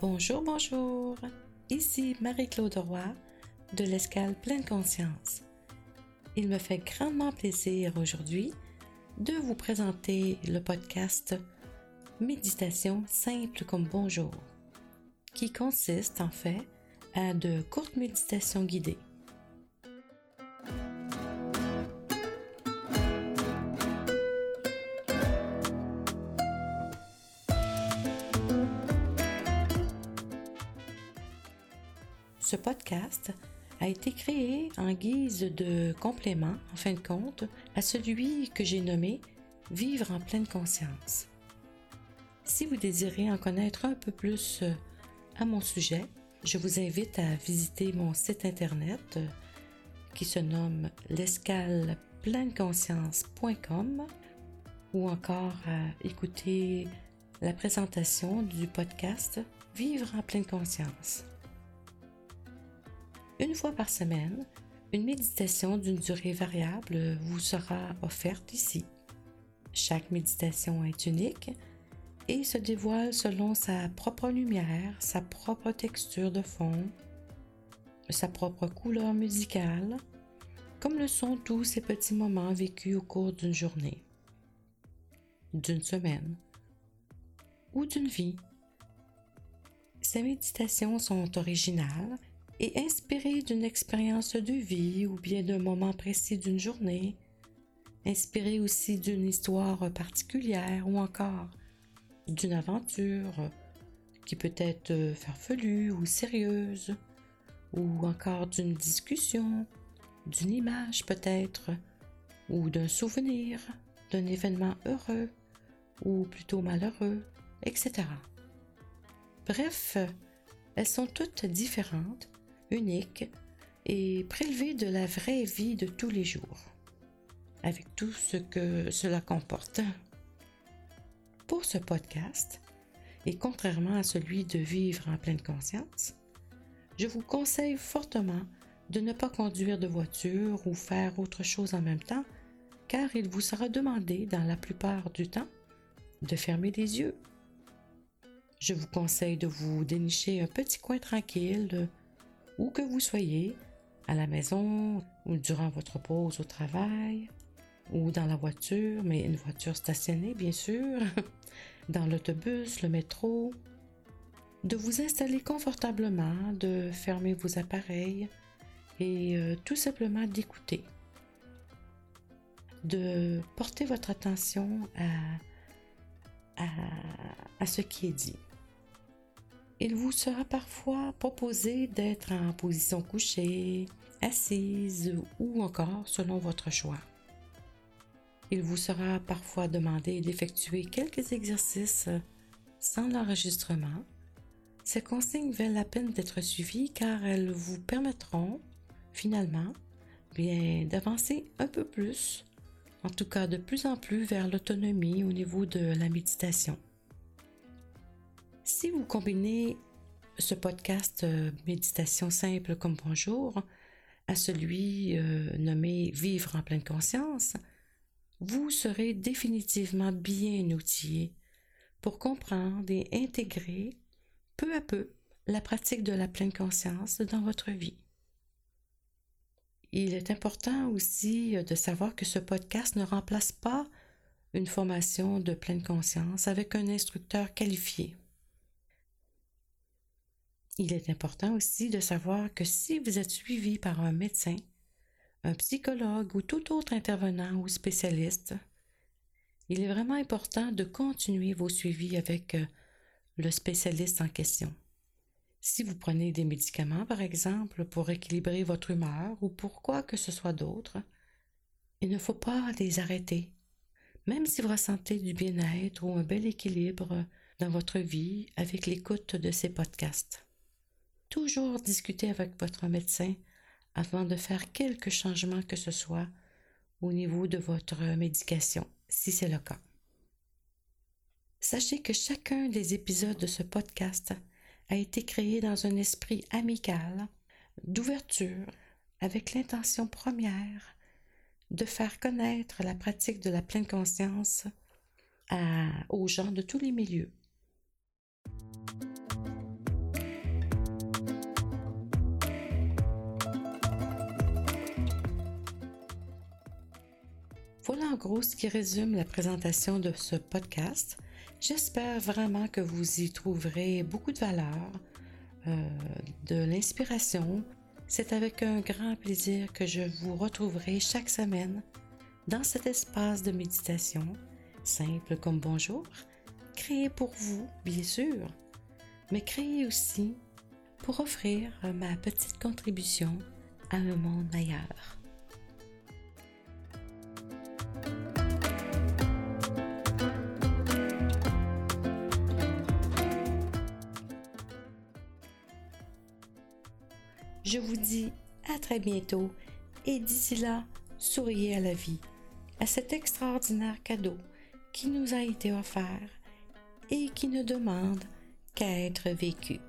Bonjour, bonjour. Ici Marie-Claude Roy de l'Escale Pleine Conscience. Il me fait grandement plaisir aujourd'hui de vous présenter le podcast Méditation simple comme bonjour, qui consiste en fait à de courtes méditations guidées. Ce podcast a été créé en guise de complément, en fin de compte, à celui que j'ai nommé Vivre en pleine conscience. Si vous désirez en connaître un peu plus euh, à mon sujet, je vous invite à visiter mon site internet euh, qui se nomme l'escalepleineConscience.com ou encore à écouter la présentation du podcast Vivre en pleine conscience. Une fois par semaine, une méditation d'une durée variable vous sera offerte ici. Chaque méditation est unique et se dévoile selon sa propre lumière, sa propre texture de fond, sa propre couleur musicale, comme le sont tous ces petits moments vécus au cours d'une journée, d'une semaine ou d'une vie. Ces méditations sont originales et inspiré d'une expérience de vie ou bien d'un moment précis d'une journée, inspiré aussi d'une histoire particulière ou encore d'une aventure qui peut être farfelue ou sérieuse, ou encore d'une discussion, d'une image peut-être, ou d'un souvenir, d'un événement heureux ou plutôt malheureux, etc. Bref, elles sont toutes différentes unique et prélevé de la vraie vie de tous les jours, avec tout ce que cela comporte. Pour ce podcast, et contrairement à celui de vivre en pleine conscience, je vous conseille fortement de ne pas conduire de voiture ou faire autre chose en même temps, car il vous sera demandé dans la plupart du temps de fermer les yeux. Je vous conseille de vous dénicher un petit coin tranquille où que vous soyez, à la maison ou durant votre pause au travail ou dans la voiture, mais une voiture stationnée bien sûr, dans l'autobus, le métro, de vous installer confortablement, de fermer vos appareils et euh, tout simplement d'écouter, de porter votre attention à, à ce qui est dit il vous sera parfois proposé d'être en position couchée, assise ou encore selon votre choix. Il vous sera parfois demandé d'effectuer quelques exercices sans l'enregistrement. Ces consignes valent la peine d'être suivies car elles vous permettront finalement bien d'avancer un peu plus, en tout cas de plus en plus vers l'autonomie au niveau de la méditation. Si vous combinez ce podcast euh, Méditation simple comme bonjour à celui euh, nommé Vivre en pleine conscience, vous serez définitivement bien outillé pour comprendre et intégrer peu à peu la pratique de la pleine conscience dans votre vie. Il est important aussi de savoir que ce podcast ne remplace pas une formation de pleine conscience avec un instructeur qualifié. Il est important aussi de savoir que si vous êtes suivi par un médecin, un psychologue ou tout autre intervenant ou spécialiste, il est vraiment important de continuer vos suivis avec euh, le spécialiste en question. Si vous prenez des médicaments, par exemple, pour équilibrer votre humeur ou pour quoi que ce soit d'autre, il ne faut pas les arrêter. Même si vous ressentez du bien-être ou un bel équilibre dans votre vie avec l'écoute de ces podcasts. Toujours discuter avec votre médecin avant de faire quelque changement que ce soit au niveau de votre médication, si c'est le cas. Sachez que chacun des épisodes de ce podcast a été créé dans un esprit amical, d'ouverture, avec l'intention première de faire connaître la pratique de la pleine conscience aux gens de tous les milieux. Voilà en gros ce qui résume la présentation de ce podcast. J'espère vraiment que vous y trouverez beaucoup de valeur, euh, de l'inspiration. C'est avec un grand plaisir que je vous retrouverai chaque semaine dans cet espace de méditation, simple comme bonjour, créé pour vous, bien sûr, mais créé aussi pour offrir ma petite contribution à un monde meilleur. Je vous dis à très bientôt et d'ici là, souriez à la vie, à cet extraordinaire cadeau qui nous a été offert et qui ne demande qu'à être vécu.